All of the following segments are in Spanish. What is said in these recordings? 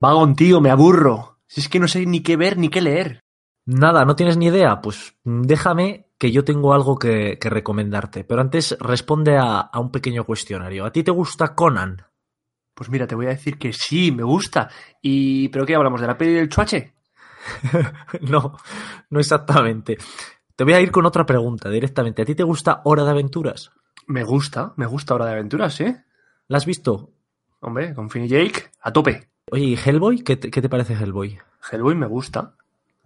Vagón, tío, me aburro. Si es que no sé ni qué ver ni qué leer. Nada, ¿no tienes ni idea? Pues déjame que yo tengo algo que, que recomendarte. Pero antes responde a, a un pequeño cuestionario. ¿A ti te gusta Conan? Pues mira, te voy a decir que sí, me gusta. ¿Y pero qué hablamos? ¿De la peli del chuache? no, no exactamente. Te voy a ir con otra pregunta directamente. ¿A ti te gusta Hora de Aventuras? Me gusta, me gusta Hora de Aventuras, ¿eh? ¿La has visto? Hombre, con Finn y Jake, a tope. Oye, ¿y Hellboy? ¿Qué te, qué te parece Hellboy? Hellboy me gusta.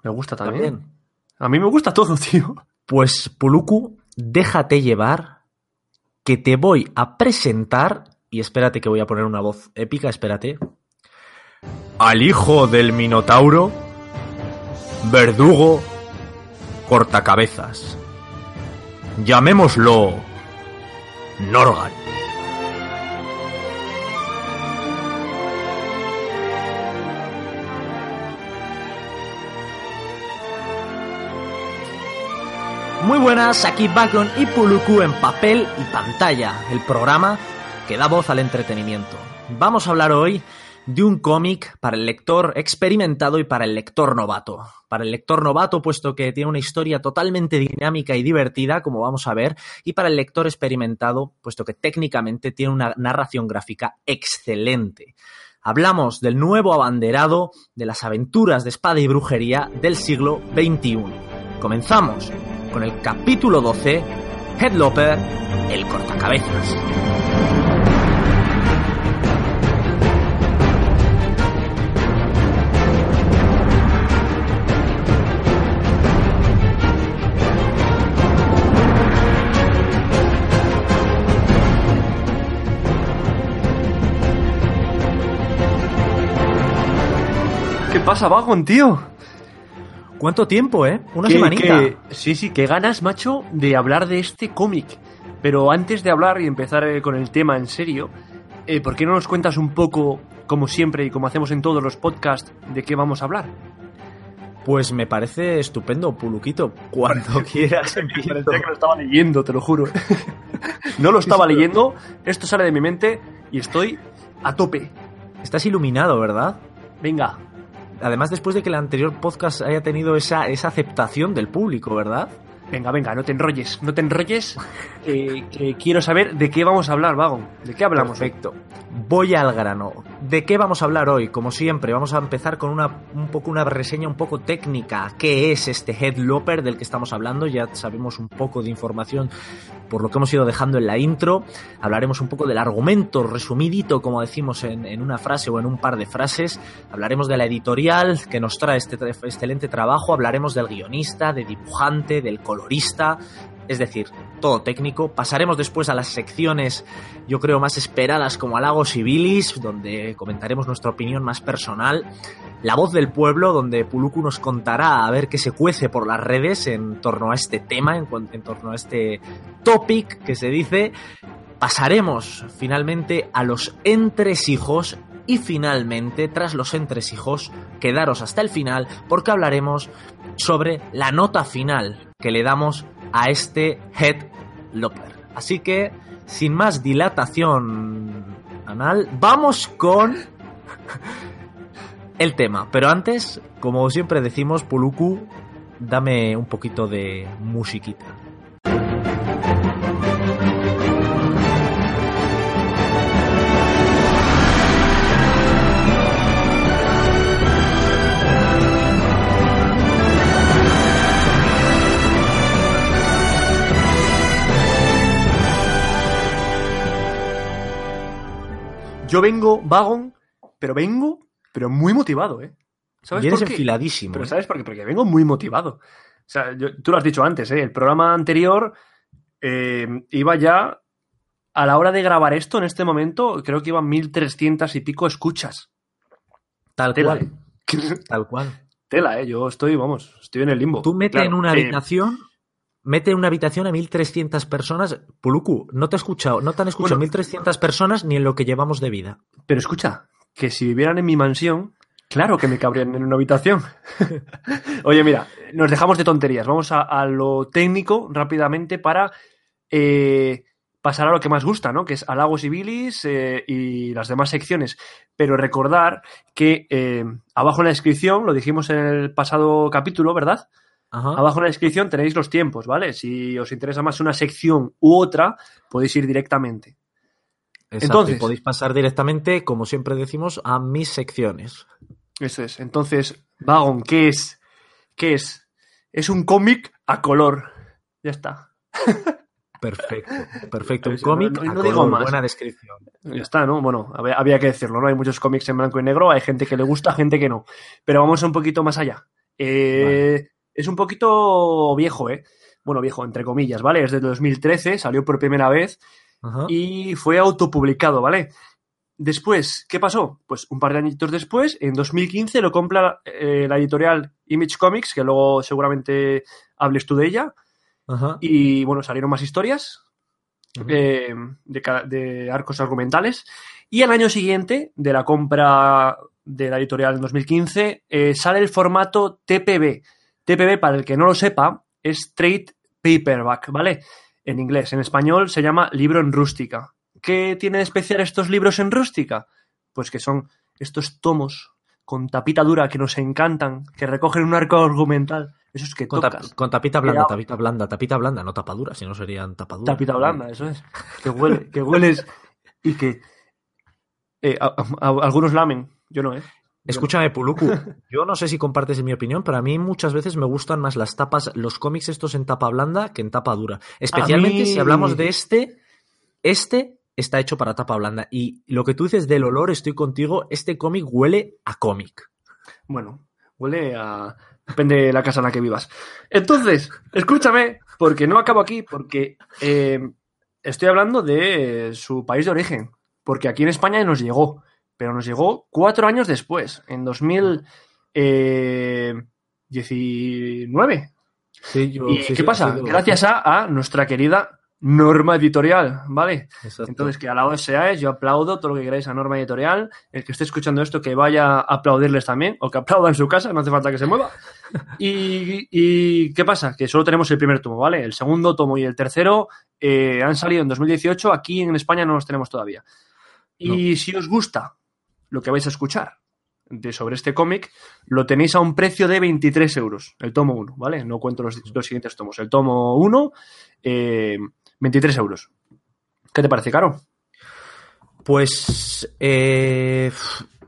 Me gusta también. A mí me gusta todo, tío. Pues, Puluku, déjate llevar que te voy a presentar, y espérate que voy a poner una voz épica, espérate. Al hijo del Minotauro, verdugo, cortacabezas. Llamémoslo Norgal. Buenas, aquí Backlon y Puluku en papel y pantalla, el programa que da voz al entretenimiento. Vamos a hablar hoy de un cómic para el lector experimentado y para el lector novato. Para el lector novato, puesto que tiene una historia totalmente dinámica y divertida, como vamos a ver, y para el lector experimentado, puesto que técnicamente tiene una narración gráfica excelente. Hablamos del nuevo abanderado de las aventuras de espada y brujería del siglo XXI. Comenzamos con el capítulo 12, Headloper, el cortacabezas. ¿Qué pasa, Vagon, tío? ¿Cuánto tiempo, eh? Una ¿Qué- semanita. Sí, sí, qué ganas, macho, de hablar de este cómic. Pero antes de hablar y empezar eh, con el tema en serio, eh, ¿por qué no nos cuentas un poco, como siempre y como hacemos en todos los podcasts, de qué vamos a hablar? Pues me parece estupendo, Puluquito. Cuando quieras empiezo. Que lo estaba leyendo, te lo juro. no lo estaba leyendo, esto sale de mi mente y estoy a tope. Estás iluminado, ¿verdad? Venga, Además, después de que el anterior podcast haya tenido esa, esa aceptación del público, ¿verdad? Venga, venga, no te enrolles, no te enrolles, quiero saber de qué vamos a hablar, Vagon. ¿De qué hablamos? Perfecto. Voy al grano. ¿De qué vamos a hablar hoy? Como siempre, vamos a empezar con una, un poco una reseña un poco técnica. ¿Qué es este Headloper del que estamos hablando? Ya sabemos un poco de información por lo que hemos ido dejando en la intro. Hablaremos un poco del argumento resumidito, como decimos en, una frase o en un par de frases. Hablaremos de la editorial que nos trae este tra- excelente trabajo. Hablaremos del guionista, de dibujante, del Es decir, todo técnico. Pasaremos después a las secciones, yo creo, más esperadas como Halagos y Bilis, donde comentaremos nuestra opinión más personal. La voz del pueblo, donde Puluku nos contará a ver qué se cuece por las redes en torno a este tema, en, en torno a este topic que se dice. Pasaremos finalmente a los entresijos y finalmente, tras los entresijos, quedaros hasta el final porque hablaremos sobre la nota final que le damos a este Head Loper. Así que, sin más dilatación anal, vamos con el tema. Pero antes, como siempre decimos, Puluku, dame un poquito de musiquita. Yo vengo, Vagon, pero vengo, pero muy motivado, ¿eh? ¿Sabes Vienes por qué? enfiladísimo. Pero ¿eh? ¿sabes por qué? Porque vengo muy motivado. O sea, yo- tú lo has dicho antes, ¿eh? El programa anterior eh, iba ya, a la hora de grabar esto, en este momento, creo que iban 1300 y pico escuchas. Tal Tela, cual. ¿eh? Tal cual. Tela, ¿eh? Yo estoy, vamos, estoy en el limbo. Tú mete Claro, en una habitación, mete en una habitación a 1300 personas. Puluku, no te he escuchado, no te han escuchado Bueno. 1300 personas ni en lo que llevamos de vida. Pero escucha, que si vivieran en mi mansión, claro que me cabrían en una habitación. Oye, mira, nos dejamos de tonterías. Vamos a, a lo técnico rápidamente para eh, pasar a lo que más gusta, ¿no? Que es halagos y bilis eh, y las demás secciones. Pero recordar que eh, abajo en la descripción, lo dijimos en el pasado capítulo, ¿verdad? Ajá. Abajo en la descripción tenéis los tiempos, ¿vale? Si os interesa más una sección u otra, podéis ir directamente. Exacto, Entonces- y podéis pasar directamente, como siempre decimos, a mis secciones. Eso es. Entonces, Vagon, ¿qué es? ¿Qué es? Es un cómic a color. Ya está. Perfecto, perfecto. Un cómic, no- no a digo color, más. buena descripción. Ya está, ¿no? Bueno, había, había que decirlo, ¿no? Hay muchos cómics en blanco y negro, hay gente que le gusta, gente que no. Pero vamos un poquito más allá. Eh, Es un poquito viejo, ¿eh? Bueno, viejo, entre comillas, ¿vale? Es de 2013, salió por primera vez Ajá. y fue autopublicado, ¿vale? Después, ¿qué pasó? Pues un par de añitos después, en 2015, lo compra eh, la editorial Image Comics, que luego seguramente hables tú de ella. Ajá. Y bueno, salieron más historias eh, de arcos argumentales. Y al año siguiente, de la compra de la editorial en 2015, eh, sale el formato TPB. TPB, para el que no lo sepa, es Trade Paperback, ¿vale? En inglés. En español se llama libro en rústica. ¿Qué tiene de especial estos libros en rústica? Pues que son estos tomos con tapita dura que nos encantan, que recogen un arco argumental. Esos que Con, con tapita blanda, tapita blanda, tapita blanda, no tapadura, si no serían tapaduras. Tapita blanda, eso es. Que huele, que hueles y que eh, a- a- a- algunos lamen, yo no, ¿eh? Escúchame, Puluku, yo no sé si compartes mi opinión, pero a mí muchas veces me gustan más las tapas, los cómics estos en tapa blanda que en tapa dura. Especialmente mí- si hablamos de este, este está hecho para tapa blanda. Y lo que tú dices del olor, estoy contigo, este cómic huele a cómic. Bueno, huele a... Depende de la casa en la que vivas. Entonces, escúchame, porque no acabo aquí, porque eh, estoy hablando de su país de origen, porque aquí en España nos llegó, pero nos llegó cuatro años después, en 2019. Sí, yo, ¿Y sí, qué sí, pasa? Gracias a, a nuestra querida norma editorial, ¿vale? Exacto. Entonces, que alabado seáis, yo aplaudo todo lo que queráis a norma editorial. El que esté escuchando esto, que vaya a aplaudirles también, o que aplauda en su casa, no hace falta que se mueva. Y, y ¿qué pasa? Que solo tenemos el primer tomo, ¿vale? El segundo tomo y el tercero eh, han salido en 2018, aquí en España no los tenemos todavía. Y si os gusta lo que vais a escuchar de, sobre este cómic, lo tenéis a un precio de 23 euros, el tomo 1, ¿vale? No cuento los, los siguientes tomos. El tomo 1, eh, 23 euros. ¿Qué te parece, Caro? Pues eh,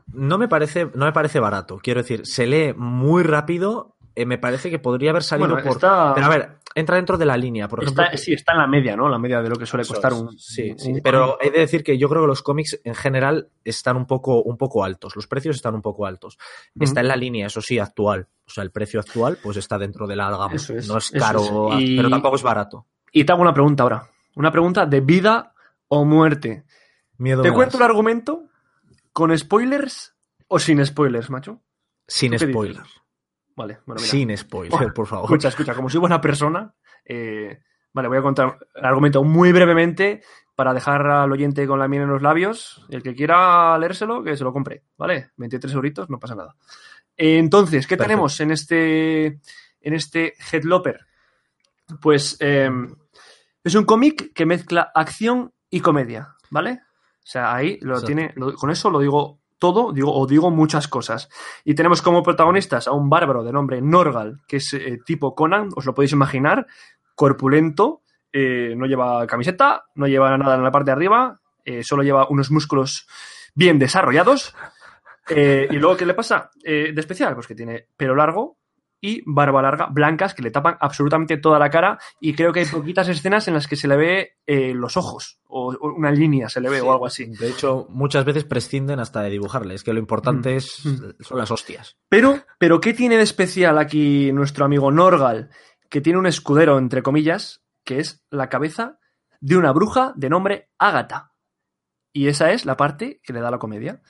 no me parece, no me parece barato. Quiero decir, se lee muy rápido. Eh, me parece que podría haber salido Bueno, por. está- Pero a ver, entra dentro de la línea. Por ejemplo, Está, sí, está en la media, ¿no? La media de lo que suele costar un. Sí, sí, un pero he de decir que yo creo que los cómics en general están un poco, un poco altos. Los precios están un poco altos. Está en la línea, eso sí, actual. O sea, el precio actual pues está dentro de la gama. Eso es, no es caro, es. Y- pero tampoco es barato. Y te hago una pregunta ahora. Una pregunta de vida o muerte. Miedo ¿Te cuento el argumento con spoilers o sin spoilers, macho? Sin ¿Tú qué spoiler. dices? Vale, bueno, mira. Sin spoiler, por favor. Escucha, escucha, como soy buena persona, eh, vale, voy a contar el argumento muy brevemente para dejar al oyente con la miel en los labios. El que quiera leérselo, que se lo compre, ¿vale? 23 euritos, no pasa nada. Entonces, ¿qué Perfecto. tenemos en este, en este Headloper? Pues eh, es un cómic que mezcla acción y comedia, ¿vale? O sea, ahí lo Exacto. tiene, lo- con eso lo digo todo, digo, o digo muchas cosas. Y tenemos como protagonistas a un bárbaro de nombre Norgal, que es eh, tipo Conan, os lo podéis imaginar, corpulento, eh, no lleva camiseta, no lleva nada en la parte de arriba, eh, solo lleva unos músculos bien desarrollados. Y luego, ¿qué le pasa de especial? Pues que tiene pelo largo y barba larga, blancas, que le tapan absolutamente toda la cara. Y creo que hay poquitas escenas en las que se le ve eh, los ojos, o, o una línea se le ve, o algo así. De hecho, muchas veces prescinden hasta de dibujarle. Es que lo importante Mm, es, mm. son las hostias. Pero, pero, ¿qué tiene de especial aquí nuestro amigo Norgal? Que tiene un escudero, entre comillas, que es la cabeza de una bruja de nombre Ágata. Y esa es la parte que le da la comedia.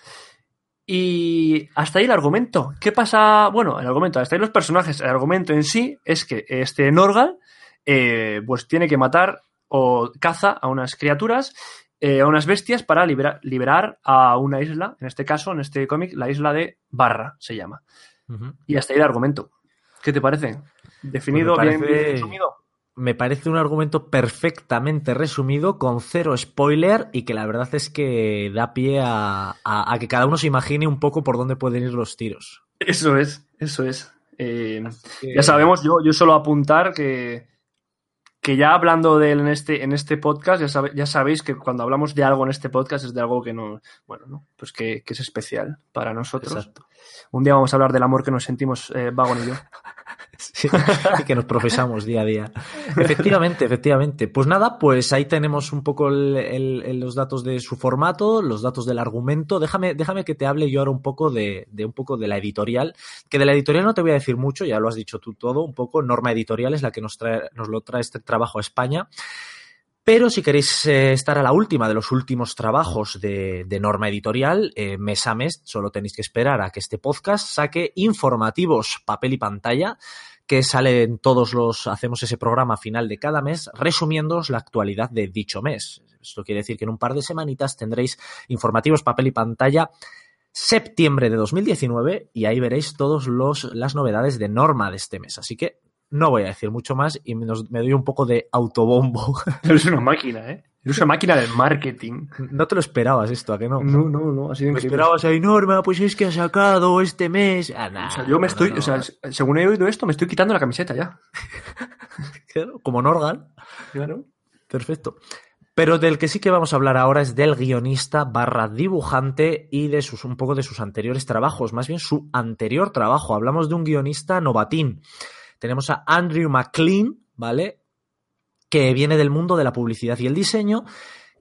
Y hasta ahí el argumento. ¿Qué pasa? Bueno, el argumento, hasta ahí los personajes. El argumento en sí es que este Norgal, eh, pues tiene que matar o caza a unas criaturas, eh, a unas bestias para libera- liberar a una isla. En este caso, en este cómic, la isla de Barra se llama. Y hasta ahí el argumento. ¿Qué te parece? ¿Definido Pues parece- bien resumido? Me parece un argumento perfectamente resumido, con cero spoiler y que la verdad es que da pie a, a, que cada uno se imagine un poco por dónde pueden ir los tiros. Eso es, eso es. Eh, ya sabemos, yo, yo solo apuntar que, que ya hablando de él en este, en este podcast, ya, ya sabéis que cuando hablamos de algo en este podcast es de algo que no, bueno, ¿no? pues que, que es especial para nosotros. Exacto. Un día vamos a hablar del amor que nos sentimos eh, Vagon y yo. y que nos profesamos día a día. Efectivamente, efectivamente. Pues nada, pues ahí tenemos un poco los datos de su formato, los datos del argumento. Déjame, déjame que te hable yo ahora un poco de, un poco de la editorial. Que de la editorial no te voy a decir mucho, ya lo has dicho tú todo, un poco. Norma Editorial es la que nos trae, nos lo trae este trabajo a España. Pero si queréis eh, estar a la última de los últimos trabajos de, norma editorial, eh, mes a mes, solo tenéis que esperar a que este podcast saque informativos papel y pantalla, que salen todos los, hacemos ese programa final de cada mes, resumiéndoos la actualidad de dicho mes. Esto quiere decir que en un par de semanitas tendréis informativos papel y pantalla septiembre de 2019 y ahí veréis todas las novedades de norma de este mes. Así que no voy a decir mucho más y me, doy un poco de autobombo. Eres una máquina, ¿eh? Eres una máquina de marketing. No te lo esperabas esto, ¿a que no? No, no, no. Así me esperabas ahí, Norma, pues es que ha sacado este mes. Ah, o sea, yo me estoy, o sea, según he oído esto, me estoy quitando la camiseta ya. claro, como Norgal. Claro. Perfecto. Pero del que sí que vamos a hablar ahora es del guionista barra dibujante y de sus, un poco de sus anteriores trabajos, más bien su anterior trabajo. Hablamos de un guionista novatín tenemos a Andrew McLean, ¿vale? Que viene del mundo de la publicidad y el diseño.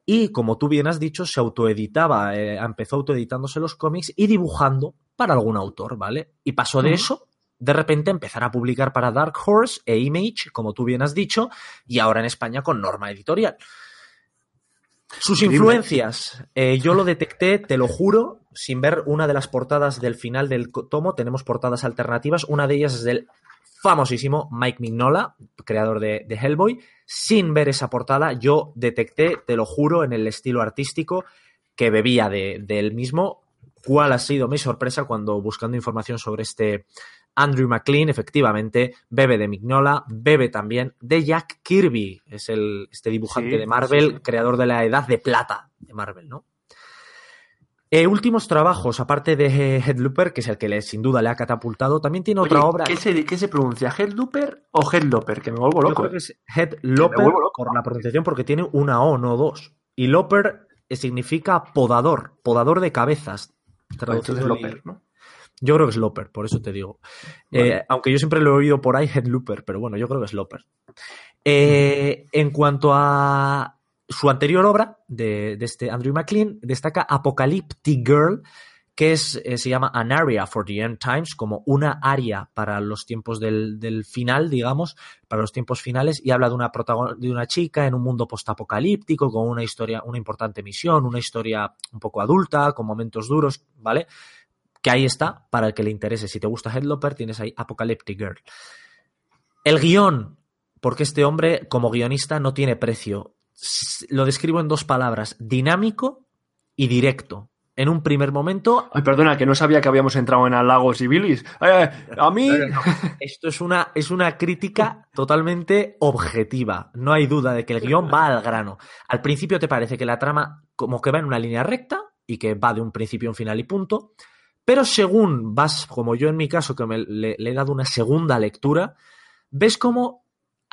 Y como tú bien has dicho, se autoeditaba, eh, empezó autoeditándose los cómics y dibujando para algún autor, ¿vale? Y pasó de eso, de repente, empezar a publicar para Dark Horse e Image, como tú bien has dicho, y ahora en España con Norma Editorial. Sus influencias, eh, yo lo detecté, te lo juro, sin ver una de las portadas del final del tomo. Tenemos portadas alternativas. Una de ellas es del famosísimo Mike Mignola, creador de, Hellboy. Sin ver esa portada, yo detecté, te lo juro, en el estilo artístico que bebía de, él mismo. ¿Cuál ha sido mi sorpresa cuando buscando información sobre este Andrew McLean, efectivamente, bebe de Mignola, bebe también de Jack Kirby, es el, este dibujante de Marvel, creador de la Edad de Plata de Marvel, ¿no? Eh, últimos trabajos, aparte de Headlooper, que es el que le, sin duda le ha catapultado, también tiene otra obra. ¿qué se, ¿Qué se pronuncia? ¿Headlooper o Headlooper? Que me vuelvo loco. Yo creo que es Headlooper por la pronunciación, porque tiene una O, no dos. Y Loper significa podador, podador de cabezas. Entonces Loper, ¿no? Yo creo que es Loper, por eso te digo. Eh, aunque yo siempre lo he oído por ahí, Headlooper, pero bueno, yo creo que es Loper. Eh, en cuanto a su anterior obra de, este Andrew McLean destaca Apocalyptic Girl, que es, eh, se llama An Area for the End Times, como una área para los tiempos del, final, digamos, para los tiempos finales, y habla de una, de una chica en un mundo postapocalíptico, con una historia, una importante misión, una historia un poco adulta, con momentos duros, ¿vale? Que ahí está, para el que le interese. Si te gusta Headloper, tienes ahí Apocalyptic Girl. El guion, porque este hombre, como guionista, no tiene precio lo describo en dos palabras, dinámico y directo. En un primer momento... Ay, perdona, que no sabía que habíamos entrado en Lagos y Billis. Eh, a mí... Esto es una, es una crítica totalmente objetiva. No hay duda de que el guion va al grano. Al principio te parece que la trama como que va en una línea recta y que va de un principio a un final y punto. Pero según vas, como yo en mi caso, que me, le, le he dado una segunda lectura, ves como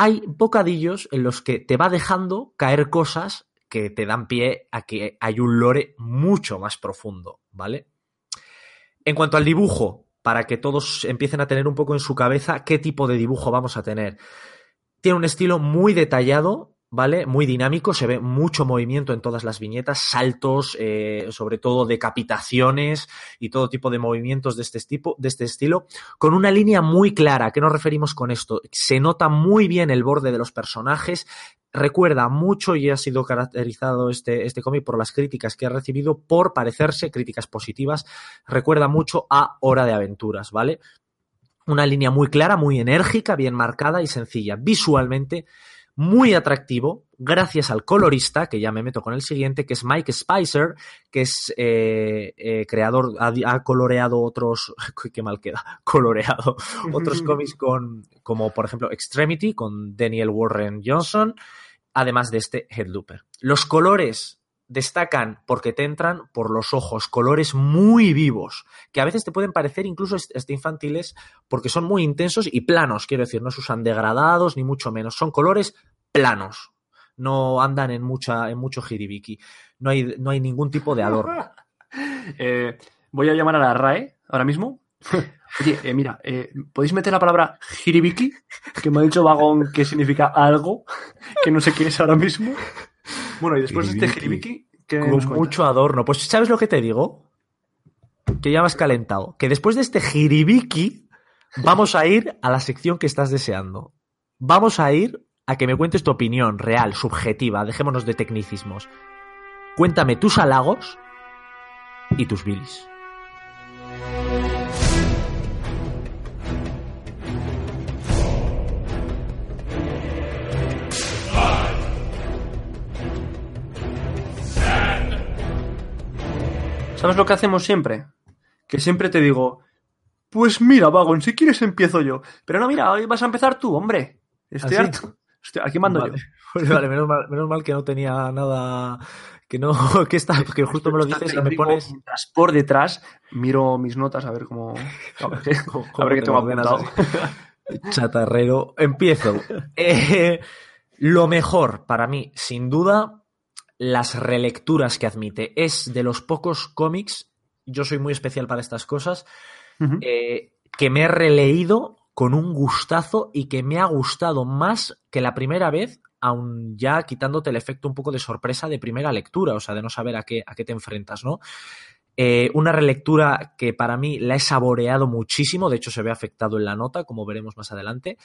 hay bocadillos en los que te va dejando caer cosas que te dan pie a que hay un lore mucho más profundo, ¿vale? En cuanto al dibujo, para que todos empiecen a tener un poco en su cabeza qué tipo de dibujo vamos a tener. Tiene un estilo muy detallado, ¿vale? Muy dinámico, se ve mucho movimiento en todas las viñetas, saltos, eh, sobre todo decapitaciones y todo tipo de movimientos de este, tipo, de este estilo, con una línea muy clara. ¿A qué nos referimos con esto? Se nota muy bien el borde de los personajes, recuerda mucho y ha sido caracterizado este, este cómic por las críticas que ha recibido por parecerse, críticas positivas, recuerda mucho a Hora de Aventuras, ¿vale? Una línea muy clara, muy enérgica, bien marcada y sencilla. Visualmente muy atractivo gracias al colorista, que ya me meto con el siguiente, que es Mike Spicer, que es eh, eh, creador, ha, ha, coloreado otros, qué mal queda, coloreado otros cómics con, como por ejemplo Extremity, con Daniel Warren Johnson, además de este Headlooper. Los colores destacan porque te entran por los ojos, colores muy vivos, que a veces te pueden parecer incluso este infantiles porque son muy intensos y planos, quiero decir, no se usan degradados ni mucho menos, son colores planos, no andan en mucha en mucho jiribiki, no hay, no hay ningún tipo de adorno. eh, voy a llamar a la RAE ahora mismo. Oye, eh, mira, eh, ¿podéis meter la palabra jiribiki? Que me ha dicho Vagón que significa algo que no sé qué es ahora mismo. Bueno, y después de este jiribiki, ¿qué Con mucho adorno. Pues, ¿sabes lo que te digo? Que ya me has calentado. Que después de este jiribiki, vamos a ir a la sección que estás deseando. Vamos a ir a que me cuentes tu opinión real, subjetiva. Dejémonos de tecnicismos. Cuéntame tus halagos y tus bilis. ¿Sabes lo que hacemos siempre? Que siempre te digo, pues mira, Vagon, si quieres empiezo yo. Pero no, mira, hoy vas a empezar tú, hombre. Estoy ¿Ah, sí? harto. Estoy- aquí mando vale. yo. Pues vale, menos mal, menos mal que no tenía nada. Que no, que está, que justo me lo dices y me pones. por detrás miro mis notas a ver cómo. A ver qué, cómo a ver qué te tengo apuntado. Chatarrero. Empiezo. Eh, lo mejor para mí, sin duda, las relecturas que admite. Es de los pocos cómics, yo soy muy especial para estas cosas, eh, que me he releído con un gustazo y que me ha gustado más que la primera vez, aun ya quitándote el efecto un poco de sorpresa de primera lectura, o sea, de no saber a qué, a qué te enfrentas, ¿no? Eh, una relectura que para mí la he saboreado muchísimo, de hecho se ve afectado en la nota, como veremos más adelante.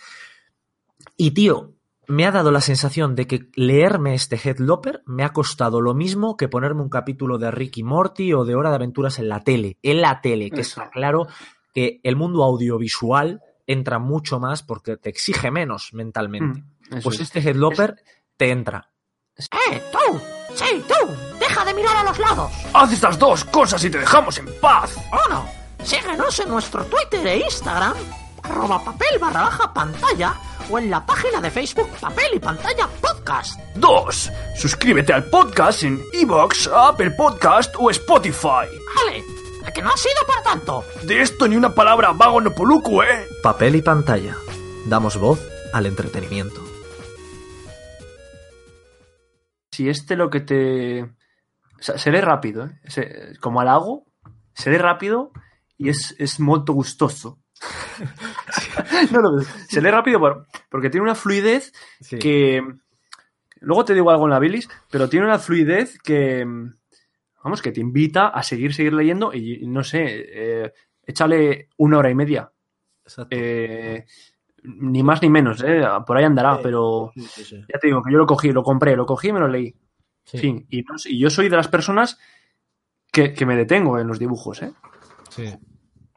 Y tío, me ha dado la sensación de que leerme este Headloper me ha costado lo mismo que ponerme un capítulo de Ricky Morty o de Hora de Aventuras en la tele. En la tele, que está claro que el mundo audiovisual entra mucho más porque te exige menos mentalmente. Mm, Pues es. este Headloper te entra. ¡Eh, tú! ¡Sí, tú! ¡Deja de mirar a los lados! Haz estas dos cosas y te dejamos en paz. Uno, síguenos en nuestro Twitter e Instagram, arroba papel barra baja pantalla, o en la página de Facebook Papel y Pantalla Podcast. Dos, suscríbete al podcast en Evox, Apple Podcast o Spotify. Vale, ¿a que no ha sido para tanto? De esto ni una palabra vago no poluco, ¿eh? Papel y pantalla. Damos voz al entretenimiento. Si este lo que te... O sea, se lee rápido, ¿eh? Se- como halago, se lee rápido y es, es molto gustoso. no, no, se lee rápido por- porque tiene una fluidez que... Luego te digo algo en la bilis, pero tiene una fluidez que... Vamos, que te invita a seguir, seguir leyendo y no sé, eh, échale una hora y media. Exacto. Eh, ni más ni menos, ¿eh? Por ahí andará, Sí. pero Sí, ya te digo que yo lo cogí, lo compré, lo cogí y me lo leí. Sí, Fin. Y, no y yo soy de las personas que, que me detengo en los dibujos, ¿eh? sí.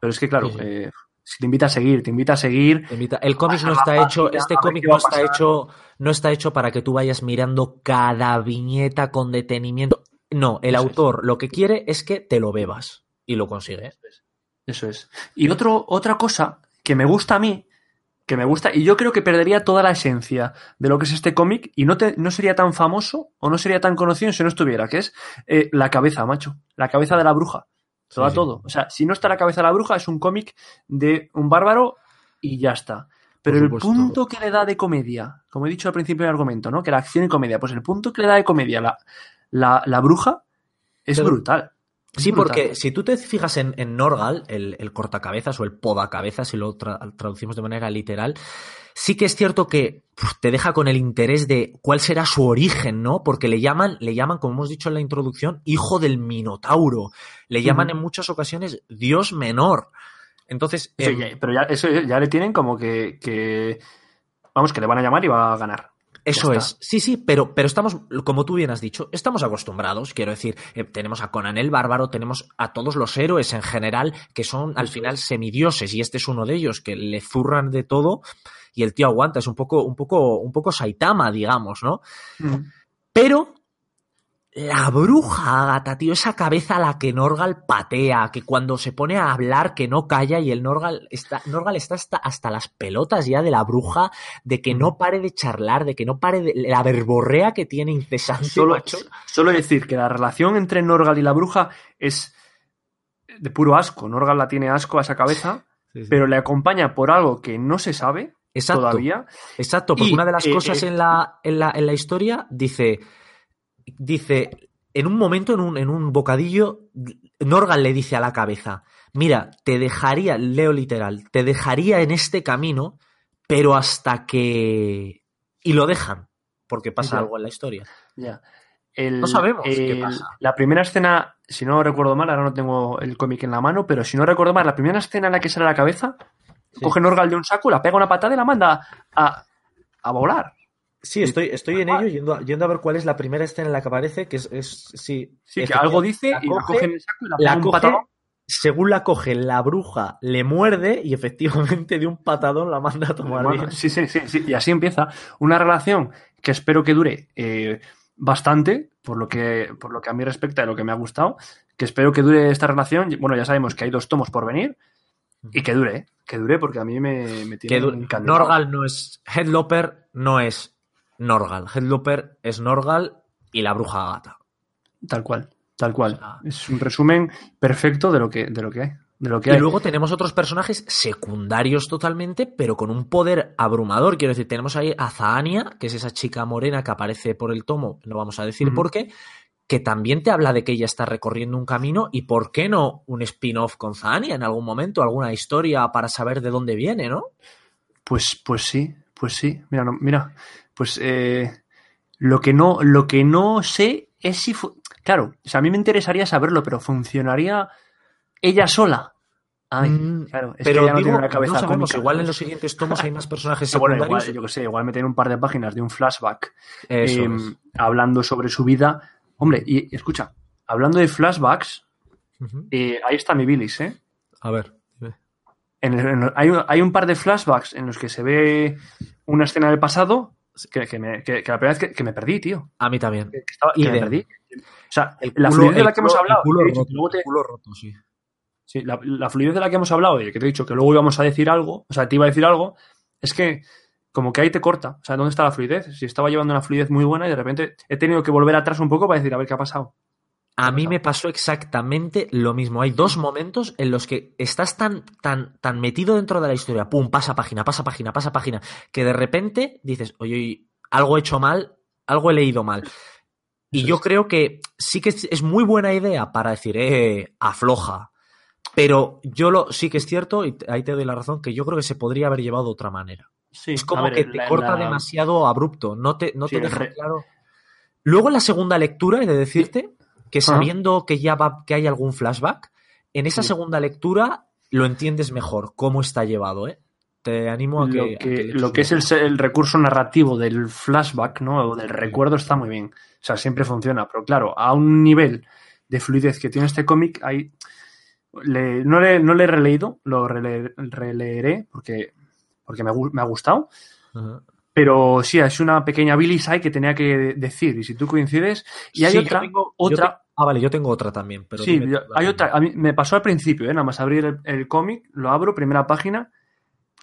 Pero es que, claro, eh, te invita a seguir, te invita a seguir. Te invita- El cómic no está hecho, página, este cómic no está hecho, no está hecho para que tú vayas mirando cada viñeta con detenimiento. No, el Eso es. autor lo que quiere es que te lo bebas y lo consigue. Eso es. Y otro, otra cosa que me gusta a mí, que me gusta, y yo creo que perdería toda la esencia de lo que es este cómic y no, te, no sería tan famoso o no sería tan conocido si no estuviera, que es eh, la cabeza, macho. La cabeza de la bruja. Todo a Sí, sí. todo. O sea, si no está la cabeza de la bruja, es un cómic de un bárbaro y ya está. Pero el punto que le da de comedia, como he dicho al principio del argumento, ¿no? Que la acción y comedia, pues el punto que le da de comedia la, la, la bruja es Pero- brutal. Sí, brutal. porque si tú te fijas en, en Norgal, el, el cortacabezas o el podacabezas, si lo tra- traducimos de manera literal, sí que es cierto que te deja con el interés de cuál será su origen, ¿no? Porque le llaman, le llaman, como hemos dicho en la introducción, hijo del Minotauro. Le llaman en muchas ocasiones Dios menor. Entonces, Eso em, ya- pero ya, eso ya le tienen como que, que- Vamos, que le van a llamar y va a ganar. Eso es, sí, sí, pero, pero estamos, como tú bien has dicho, estamos acostumbrados, quiero decir, eh, tenemos a Conan el Bárbaro, tenemos a todos los héroes en general, que son al final semidioses, y este es uno de ellos, que le zurran de todo, y el tío aguanta, es un poco, un poco, un poco Saitama, digamos, ¿no? Mm. Pero la bruja Agatha, tío, esa cabeza a la que Norgal patea, que cuando se pone a hablar que no calla y el Norgal está, Norgal está hasta, hasta las pelotas ya de la bruja, de que no pare de charlar, de que no pare de la verborrea que tiene incesante. Solo, macho. solo decir que la relación entre Norgal y la bruja es de puro asco. Norgal la tiene asco a esa cabeza, Sí, sí. pero le acompaña por algo que no se sabe Exacto. todavía. Exacto, porque Y, una de las eh, cosas eh, en, la, en, la, en la historia dice, dice, en un momento, en un, en un bocadillo, Norgal le dice a la cabeza, mira, te dejaría, leo literal, te dejaría en este camino, pero hasta que... Y lo dejan, porque pasa algo en la historia. Ya. El- No sabemos qué pasa. La primera escena, si no recuerdo mal, ahora no tengo el cómic en la mano, pero si no recuerdo mal, la primera escena en la que sale la cabeza, Sí. coge Norgal de un saco, la pega una patada y la manda a, a volar. Sí, estoy, estoy en ello, yendo a, yendo a ver cuál es la primera escena en la que aparece, que es, es sí. Sí, que algo dice y la coge, en el saco y la la pega un coge, patadón. según la coge, la bruja le muerde y efectivamente de un patadón la manda a tomar Bueno, bien. sí, sí, sí, sí. Y así empieza una relación que espero que dure eh, bastante, por lo, que, por lo que a mí respecta y lo que me ha gustado, que espero que dure esta relación. Bueno, ya sabemos que hay dos tomos por venir y que dure, ¿eh? que dure porque a mí me, me Que tiene encandilado. Norgal no es. Headloper no es Norgal. Headloper es Norgal y la bruja gata. Tal cual, tal cual. O sea- Es un resumen perfecto de lo que, de lo que hay. De lo que Y hay. luego tenemos otros personajes secundarios totalmente, pero con un poder abrumador. Quiero decir, tenemos ahí a Zaania, que es esa chica morena que aparece por el tomo, no vamos a decir por qué, que también te habla de que ella está recorriendo un camino y por qué no un spin-off con Zaania en algún momento, alguna historia para saber de dónde viene, ¿no? Pues, pues sí, pues sí. Mira, no, mira, pues eh, lo que no, lo que no sé es si claro, o sea, a mí me interesaría saberlo, pero funcionaría ella sola. Ay, Mm, claro, es pero que ella no digo, tiene una cabeza no sabemos, igual en los siguientes tomos hay más personajes Bueno, secundarios. igual, yo que sé, igual me tiene un par de páginas de un flashback eh, es. hablando sobre su vida. Hombre, y escucha, hablando de flashbacks, eh, ahí está mi bilis, ¿eh? A ver. dime. En el- en el- hay, hay un par de flashbacks en los que se ve una escena del pasado que, que me- que- que la primera vez que, que me perdí, tío. A mí también. Que, estaba- que me perdí. O sea, El la fluidez de la que hemos el hablado, culo dicho roto, que luego te- el culo roto, sí. sí, la, la fluidez de la que hemos hablado y que te he dicho que luego íbamos a decir algo, o sea, te iba a decir algo, es que como que ahí te corta. O sea, ¿dónde está la fluidez? Si estaba llevando una fluidez muy buena y de repente he tenido que volver atrás un poco para decir, a ver qué ha pasado. A mí me pasó exactamente lo mismo. Hay dos momentos en los que estás tan, tan, tan metido dentro de la historia, pum, pasa página, pasa página, pasa página, que de repente dices, oye, oye, algo he hecho mal, algo he leído mal. Y yo creo que sí que es, muy buena idea para decir, eh, afloja. Pero yo lo, sí que es cierto, y ahí te doy la razón, que yo creo que se podría haber llevado de otra manera. Sí, Es como ver, que te la- corta la- demasiado abrupto, no te, no Sí, te deja re- claro. Luego en la segunda lectura he de decirte que sabiendo que ya va, que hay algún flashback, en esa Sí. segunda lectura lo entiendes mejor, cómo está llevado, ¿eh? Te animo a que. lo que, lo que es el, el recurso narrativo del flashback, ¿no? O del recuerdo está muy bien. O sea, siempre funciona. Pero claro, a un nivel de fluidez que tiene este cómic, hay. le- no, le, no le he releído, lo rele- releeré porque, porque me, ha gustado. Pero sí, es una pequeña bilis ahí que tenía que decir. Y si tú coincides. Y hay Sí, yo otra. yo otra te- ah, vale, yo tengo otra también. Pero sí, dime hay otra. A mí me pasó al principio, ¿eh? nada más abrir el, el cómic, lo abro, primera página,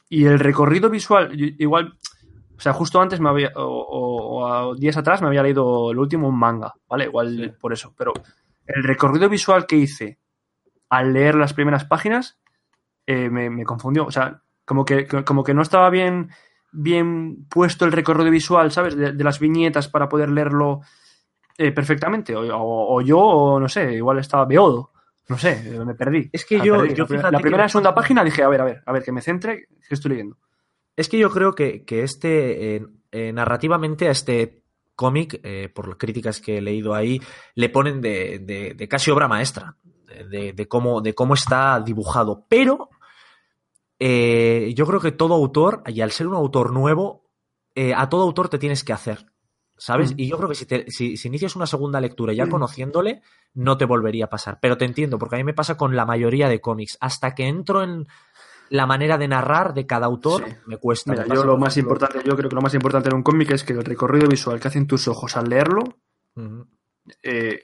y el recorrido visual, igual, o sea, justo antes me había, o, o- días atrás me había leído el último un manga, ¿vale? Igual Sí. por eso, pero el recorrido visual que hice al leer las primeras páginas eh, me, me confundió, o sea, como que- como que no estaba bien, bien puesto el recorrido visual, ¿sabes? De, de las viñetas para poder leerlo eh, perfectamente, o, o- o yo, o no sé, igual estaba beodo. No sé, me perdí. Es que yo- perdí. yo la, prim- fíjate la que primera me y segunda pasa- página dije, a ver, a ver, a ver, que me centre, que estoy leyendo. Es que yo creo que, que este, eh, eh, narrativamente a este cómic, eh, por las críticas que he leído ahí, le ponen de, de- de casi obra maestra, de, de cómo, de cómo está dibujado. Pero eh, yo creo que todo autor, y al ser un autor nuevo, eh, a todo autor te tienes que hacer. ¿Sabes? Mm. Y yo creo que si, te- si, si inicias una segunda lectura ya Mm. conociéndole, no te volvería a pasar. Pero te entiendo, porque a mí me pasa con la mayoría de cómics. Hasta que entro en la manera de narrar de cada autor, Sí. me cuesta. Mira, Me yo lo más importante, yo creo que lo más importante en un cómic es que el recorrido visual que hacen tus ojos al leerlo, eh,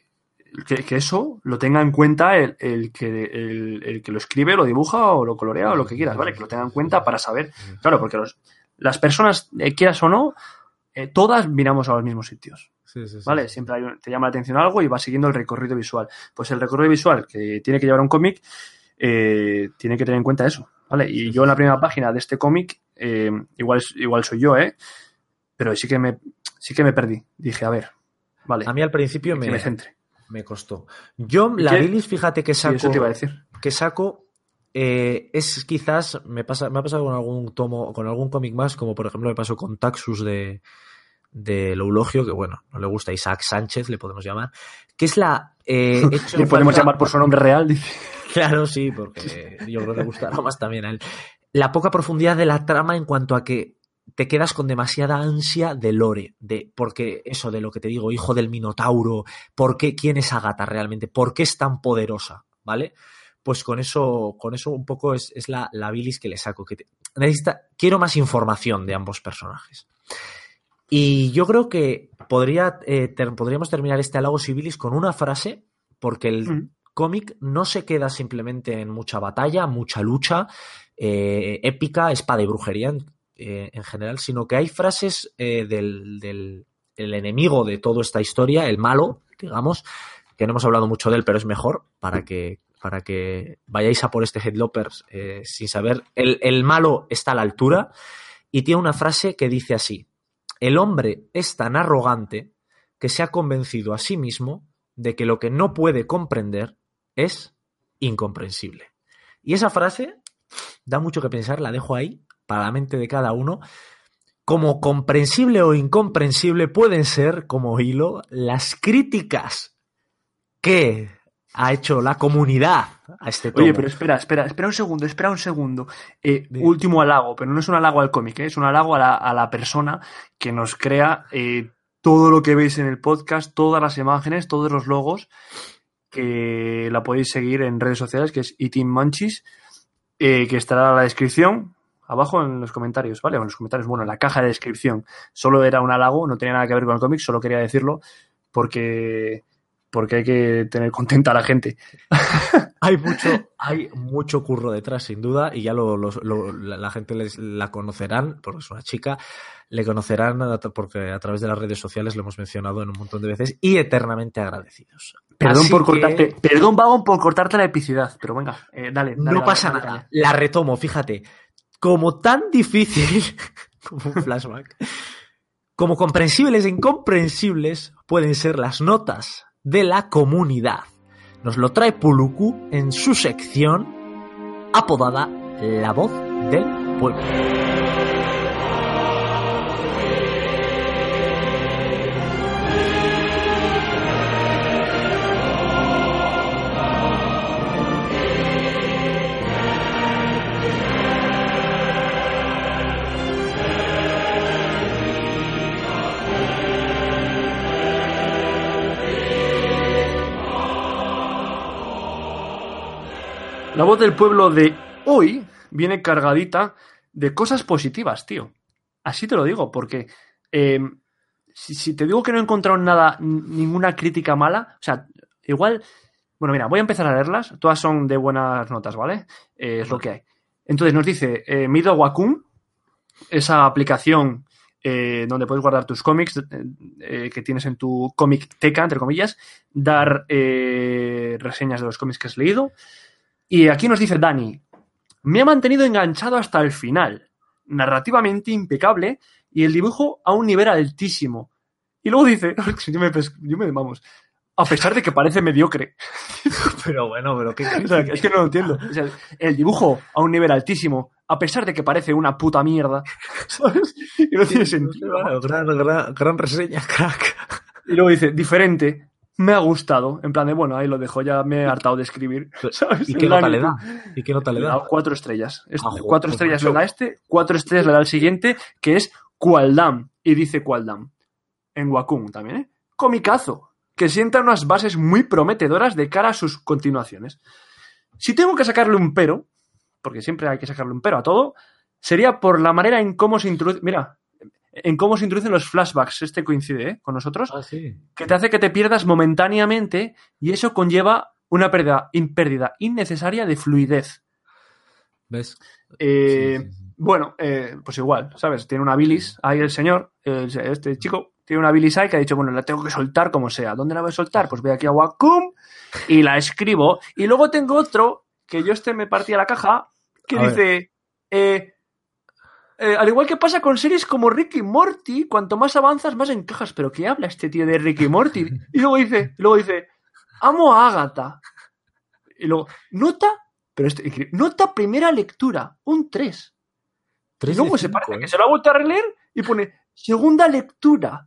que, que eso lo tenga en cuenta el, el que, el, el que lo escribe, lo dibuja o lo colorea o lo que quieras, ¿vale? Que lo tenga en cuenta para saber. Claro, porque los- las personas, eh, quieras o no, eh, todas miramos a los mismos sitios. Sí, sí, sí. ¿Vale? Siempre hay un- te llama la atención algo y vas siguiendo el recorrido visual. Pues el recorrido visual que tiene que llevar un cómic eh, tiene que tener en cuenta eso, ¿vale? Y yo en la primera página de este cómic, eh, igual, igual soy yo, ¿eh? Pero sí que me, sí que me perdí. Dije, a ver, vale, A mí al principio me, me centre. Me costó. Yo, la qué? bilis, fíjate que Sí, saco. eso te iba a decir. que saco eh, es quizás me pasa me ha pasado con algún tomo con algún cómic más como por ejemplo me pasó con Taxus de de Loulogio que bueno no le gusta Isaac Sánchez le podemos llamar que es la eh, hecho Le podemos falta- llamar por su nombre real, dice. claro sí porque yo creo que le gustará más también a él la poca profundidad de la trama en cuanto a que te quedas con demasiada ansia de lore, de porque eso de lo que te digo, hijo del Minotauro, por qué, quién es Agatha realmente, por qué es tan poderosa, ¿vale? Pues con eso, con eso un poco es, es la, la bilis que le saco. Que te- necesita, quiero más información de ambos personajes. Y yo creo que podría, eh, ter- podríamos terminar este halago civilis con una frase, porque el, Mm. cómic no se queda simplemente en mucha batalla, mucha lucha, eh, épica, espada y brujería eh, en general, sino que hay frases eh, del, del- el enemigo de toda esta historia, el malo, digamos, que no hemos hablado mucho de él, pero es mejor para que, para que vayáis a por este Headloppers eh, sin saber. El, el malo está a la altura y tiene una frase que dice así: El hombre es tan arrogante que se ha convencido a sí mismo de que lo que no puede comprender es incomprensible. Y esa frase da mucho que pensar, la dejo ahí para la mente de cada uno. Como comprensible o incomprensible pueden ser, como hilo, las críticas que ha hecho la comunidad a este tomo. Oye, pero espera, espera, espera un segundo, espera un segundo. Eh, último halago, pero no es un halago al cómic, ¿eh? es un halago a la, a la persona que nos crea eh, todo lo que veis en el podcast, todas las imágenes, todos los logos, que la podéis seguir en redes sociales, que es Eating Munchies, que estará en la descripción, abajo en los comentarios, ¿vale? O en los comentarios, bueno, en la caja de descripción. Solo era un halago, no tenía nada que ver con el cómic, solo quería decirlo porque, porque hay que tener contenta a la gente. Hay mucho, hay mucho curro detrás, sin duda, y ya lo, lo- lo- la, la gente les, la conocerán, porque es una chica, le conocerán porque a través de las redes sociales lo hemos mencionado en un montón de veces, y eternamente agradecidos. Perdón Así por que cortarte, perdón, Vagon, por cortarte la epicidad, pero venga, eh, dale, dale, No dale, pasa dale, nada. La retomo, fíjate. Como tan difícil, como un flashback, como comprensibles e incomprensibles pueden ser las notas de la comunidad. Nos lo trae Puluku en su sección apodada La voz del pueblo. La voz del pueblo de hoy viene cargadita de cosas positivas, tío. Así te lo digo, porque eh, si, te digo que no he encontrado nada, ninguna crítica mala, o sea, igual, bueno, mira, voy a empezar a leerlas, todas son de buenas notas, ¿vale? Eh, es lo que hay. Entonces nos dice eh, Mido Wacom, esa aplicación eh, donde puedes guardar tus cómics que tienes en tu cómic teca, entre comillas, dar reseñas de los cómics que has leído. Y aquí nos dice Dani, me ha mantenido enganchado hasta el final, narrativamente impecable y el dibujo a un nivel altísimo. Y luego dice, yo me, yo me vamos, a pesar de que parece mediocre. Pero bueno, pero qué O sea, es que no lo entiendo. O sea, el dibujo a un nivel altísimo, a pesar de que parece una puta mierda, ¿sabes? Y no tiene sentido. Gran, gran, gran reseña, crack. Y luego dice, diferente, me ha gustado. En plan de, bueno, ahí lo dejo, ya me he hartado de escribir. ¿sabes? ¿Y qué nota le da? ¿Y qué nota le da cuatro estrellas. Este- Ah, cuatro estrellas le da este, cuatro estrellas le da el siguiente, que es Qualdam. Y dice Qualdam. En Wacom también, ¿eh? Comicazo. Que sienta unas bases muy prometedoras de cara a sus continuaciones. Si tengo que sacarle un pero, porque siempre hay que sacarle un pero a todo, sería por la manera en cómo se introduce. Mira, en cómo se introducen los flashbacks. Este coincide ¿eh? con nosotros. Ah, sí. Que te hace que te pierdas momentáneamente y eso conlleva una pérdida, pérdida innecesaria de fluidez. ¿Ves? Eh, Sí, sí, sí. Bueno, eh, pues igual, ¿sabes? Tiene una bilis ahí el señor, el- este chico, tiene una bilis ahí que ha dicho, bueno, la tengo que soltar como sea. ¿Dónde la voy a soltar? Pues voy aquí a Wacom y la escribo. Y luego tengo otro, que yo este me partía la caja, que A dice, eh, eh, al igual que pasa con series como Ricky Morty, cuanto más avanzas, más encajas. ¿Pero qué habla este tío de Ricky Morty? Y luego dice, luego dice, amo a Agatha. Y luego, nota, pero este, nota primera lectura, un 3. Y Tres luego de se cinco, parece ¿eh? que se lo ha vuelto a releer y pone segunda lectura,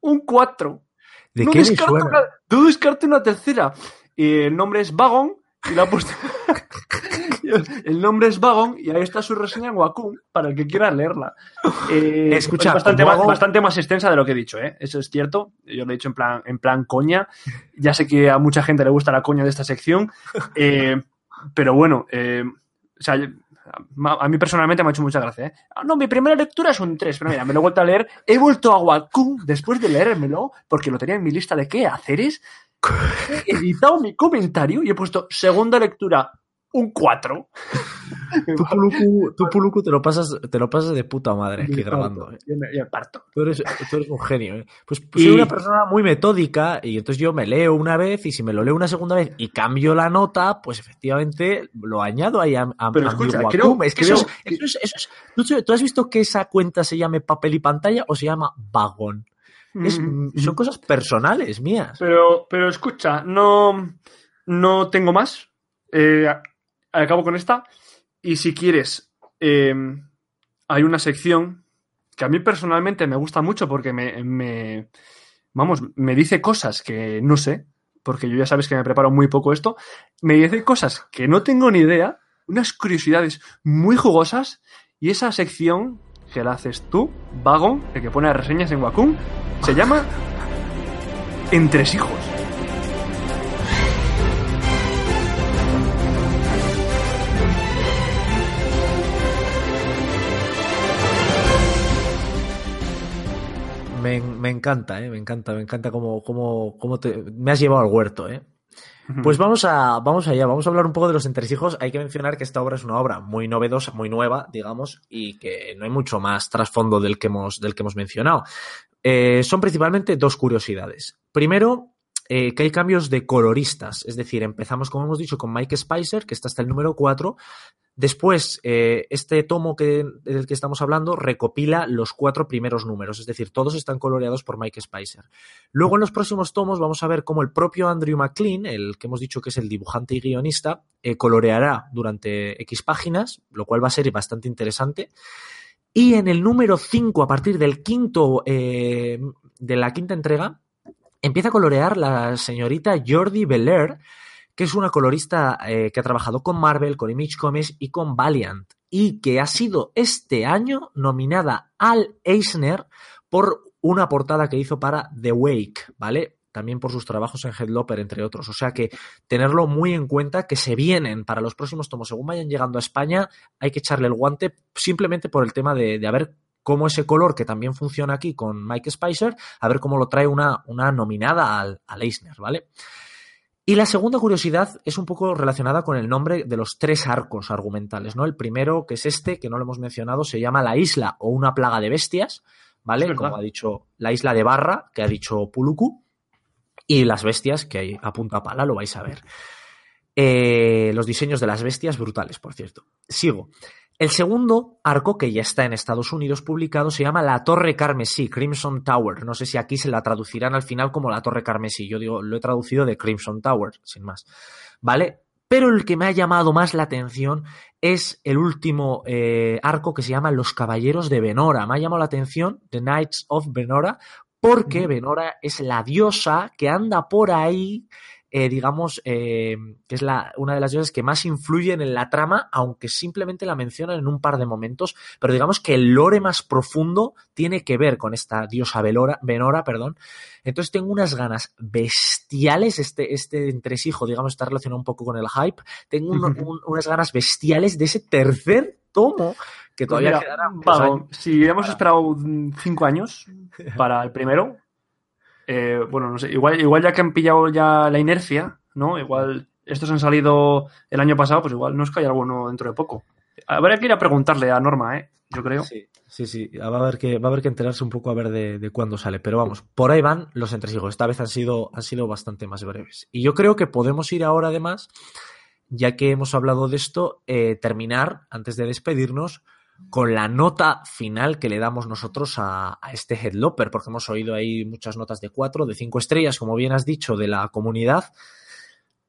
un 4. ¿De no, qué descarto una, no descarto una tercera. Y el nombre es Vagon y le ha puesto. el nombre es Vagon y ahí está su reseña en Wacom para el que quiera leerla. Eh, Escucha, es bastante, más, hago- bastante más extensa de lo que he dicho, ¿eh? Eso es cierto. Yo lo he dicho en plan, en plan coña. Ya sé que a mucha gente le gusta la coña de esta sección. eh, pero bueno, eh, o sea, ma- a mí personalmente me ha hecho mucha gracia. ¿eh? Ah, no, mi primera lectura es un 3, pero mira, me lo he vuelto a leer. He vuelto a Wacom después de leérmelo, porque lo tenía en mi lista de qué haceres. He editado mi comentario y he puesto segunda lectura, un 4. Tú, Puluku, tú, Puluku, te lo pasas, te lo pasas de puta madre aquí grabando. ¿eh? Yo me, yo me parto. Tú eres, tú eres un genio, ¿eh? Pues, pues Y- soy una persona muy metódica y entonces yo me leo una vez y si me lo leo una segunda vez y cambio la nota, pues efectivamente lo añado ahí a, a, Pero a mi escucha, Wacom. creo- es que eso es, creo eso es- eso es- ¿tú, has visto que esa cuenta se llame papel y pantalla o se llama vagón? Es- Mm, son cosas personales mías. Pero, pero escucha, no, no tengo más. Eh, acabo con esta. Y si quieres, eh, hay una sección que a mí personalmente me gusta mucho porque me, me- vamos, me dice cosas que no sé, porque yo ya sabes que me preparo muy poco esto. Me dice cosas que no tengo ni idea, unas curiosidades muy jugosas. Y esa sección que la haces tú, Vagon, el que pone reseñas en Wacom, se llama Entresijos. Me, me encanta, ¿eh? Me encanta, me encanta cómo, cómo, cómo te, me has llevado al huerto, ¿eh? Pues vamos a, vamos allá, vamos a hablar un poco de los entresijos. Hay que mencionar que esta obra es una obra muy novedosa, muy nueva, digamos, y que no hay mucho más trasfondo del que hemos, del que hemos mencionado. Eh, son principalmente dos curiosidades. Primero, eh, que hay cambios de coloristas, es decir, empezamos, como hemos dicho, con Mike Spicer, que está hasta el número 4. Después, eh, este tomo que, del que estamos hablando recopila los cuatro primeros números, es decir, todos están coloreados por Mike Spicer. Luego, en los próximos tomos, vamos a ver cómo el propio Andrew McLean, el que hemos dicho que es el dibujante y guionista, eh, coloreará durante X páginas, lo cual va a ser bastante interesante. Y en el número 5, a partir del quinto, de la quinta entrega, empieza a colorear la señorita Jordi Belair, que es una colorista eh, que ha trabajado con Marvel, con Image Comics y con Valiant, y que ha sido este año nominada al Eisner por una portada que hizo para The Wake, ¿vale? También por sus trabajos en Headloper, entre otros. O sea que tenerlo muy en cuenta que se vienen para los próximos tomos, según vayan llegando a España, hay que echarle el guante simplemente por el tema de, de a ver cómo ese color que también funciona aquí con Mike Spicer, a ver cómo lo trae una, una nominada al, al Eisner, ¿vale? Y la segunda curiosidad es un poco relacionada con el nombre de los tres arcos argumentales, ¿no? El primero, que es este, que no lo hemos mencionado, se llama La Isla o una plaga de bestias, ¿vale? Como ha dicho la isla de Barra, que ha dicho Puluku, y las bestias, que hay a punta pala, lo vais a ver. Eh, los diseños de las bestias brutales, por cierto. Sigo. El segundo arco, que ya está en Estados Unidos publicado, se llama La Torre Carmesí, Crimson Tower. No sé si aquí se la traducirán al final como La Torre Carmesí. Yo digo, lo he traducido de Crimson Tower, sin más. ¿Vale? Pero el que me ha llamado más la atención es el último eh, arco que se llama Los Caballeros de Venora. Me ha llamado la atención The Knights of Venora porque Ujú. Venora es la diosa que anda por ahí eh, digamos, eh, que es la, una de las diosas que más influyen en la trama, aunque simplemente la mencionan en un par de momentos, pero digamos que el lore más profundo tiene que ver con esta diosa Velora, Venora, perdón. Entonces tengo unas ganas bestiales, este, este entresijo, digamos, está relacionado un poco con el hype, tengo un- un- unas ganas bestiales de ese tercer tomo que todavía Mira, quedará años. si hemos esperado cinco años para el primero, eh, bueno, no sé, igual, igual ya que han pillado ya la inercia, ¿no? Igual estos han salido el año pasado, pues igual nos cae alguno dentro de poco. Habrá que ir a preguntarle a Norma, ¿eh? Yo creo. Sí, sí, sí. Va a haber que, va a haber que enterarse un poco a ver de, de cuándo sale. Pero vamos, por ahí van los entresijos. Esta vez han sido, han sido bastante más breves. Y yo creo que podemos ir ahora, además, ya que hemos hablado de esto, eh, terminar, antes de despedirnos, con la nota final que le damos nosotros a, este Headloper, porque hemos oído ahí muchas notas de 4, de 5 estrellas, como bien has dicho, de la comunidad.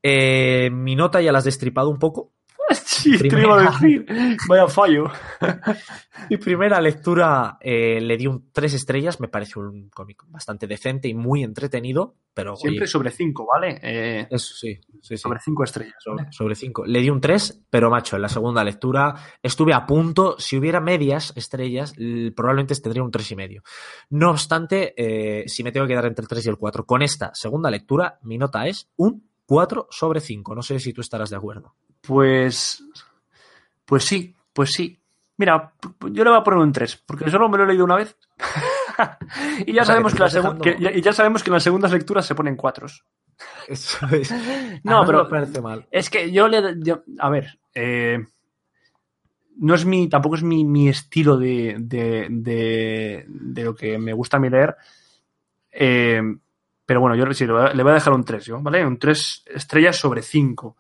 Eh, mi nota ya la has destripado un poco. Sí, te iba a decir. Vaya fallo. Mi primera lectura eh, le di un tres estrellas, me pareció un cómic bastante decente y muy entretenido, pero Siempre oye, sobre cinco, ¿vale? Eh, eso sí, sí, sí, sobre cinco estrellas. sobre, ¿vale? sobre cinco. Le di un 3, pero macho, en la segunda lectura estuve a punto, si hubiera medias estrellas, probablemente tendría un tres y medio. No obstante, eh, si me tengo que quedar entre el 3 y el 4, con esta segunda lectura, mi nota es un 4 sobre 5. No sé si tú estarás de acuerdo. Pues. Pues sí, pues sí. Mira, yo le voy a poner un 3, porque solo me lo he leído una vez. y, ya O sea, sabemos que la que- y ya sabemos que en las segundas lecturas se ponen cuatros. Eso es. No, pero- me parece mal. Es que yo le. yo- a ver. eh, no es mi. Tampoco es mi, mi estilo de, de, de, de lo que me gusta a mí leer. Eh, pero bueno, yo sí, le voy a- dejar un 3, ¿yo? ¿vale? Un 3 estrellas sobre 5.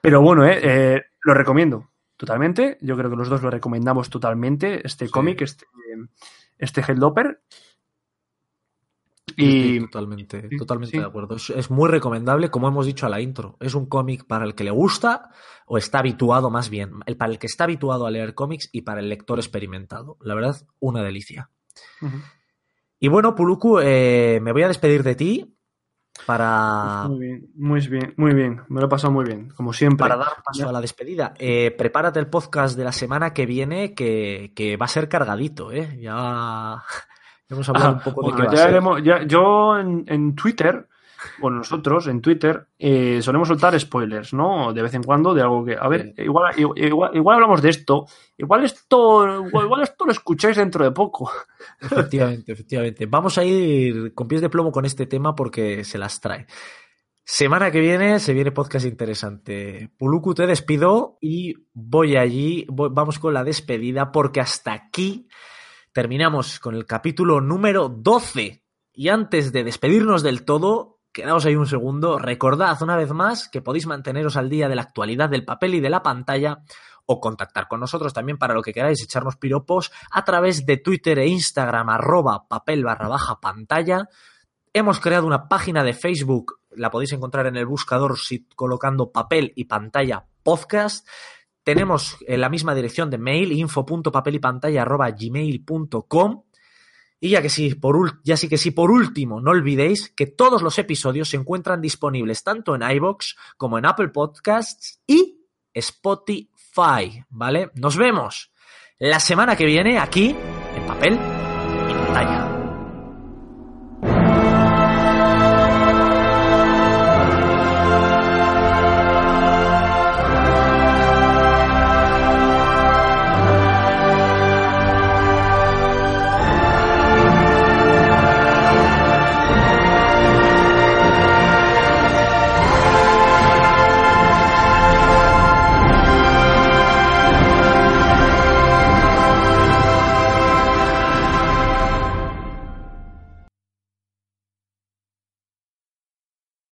Pero bueno, eh, eh, lo recomiendo totalmente. Yo creo que los dos lo recomendamos totalmente. Este Sí. cómic, este, este Headloper. Y totalmente, sí, totalmente sí. de acuerdo. Es, es muy recomendable, como hemos dicho a la intro. Es un cómic para el que le gusta o está habituado más bien. El, para el que está habituado a leer cómics y para el lector experimentado. La verdad, una delicia. Y bueno, Puluku, eh, me voy a despedir de ti para, muy bien, muy bien, muy bien. Me lo he pasado muy bien, como siempre. para dar paso a la despedida. Eh, prepárate el podcast de la semana que viene, que, que va a ser cargadito, ¿eh? Ya hemos hablado Ah, un poco de bueno, qué va ya a ser. haremos- ya- yo en, en Twitter, bueno, nosotros en Twitter eh, solemos soltar spoilers, ¿no? De vez en cuando de algo que, a ver, Sí. igual, igual, igual hablamos de esto, igual esto, igual, igual esto lo escucháis dentro de poco. Efectivamente, efectivamente. Vamos a ir con pies de plomo con este tema porque se las trae. Semana que viene se viene podcast interesante. Puluku, te despido y voy allí, voy- vamos con la despedida porque hasta aquí terminamos con el capítulo número 12. Y antes de despedirnos del todo, quedaos ahí un segundo, recordad una vez más que podéis manteneros al día de la actualidad del papel y de la pantalla o contactar con nosotros también para lo que queráis, echarnos piropos a través de Twitter e Instagram, arroba papel barra baja pantalla. Hemos creado una página de Facebook, la podéis encontrar en el buscador si colocando papel y pantalla podcast. Tenemos en la misma dirección de mail, info.papelypantalla arroba gmail.com. Y ya que sí, por ya sí que sí, por último, no olvidéis que todos los episodios se encuentran disponibles tanto en iBox como en Apple Podcasts y Spotify, ¿vale? Nos vemos la semana que viene aquí en papel y pantalla.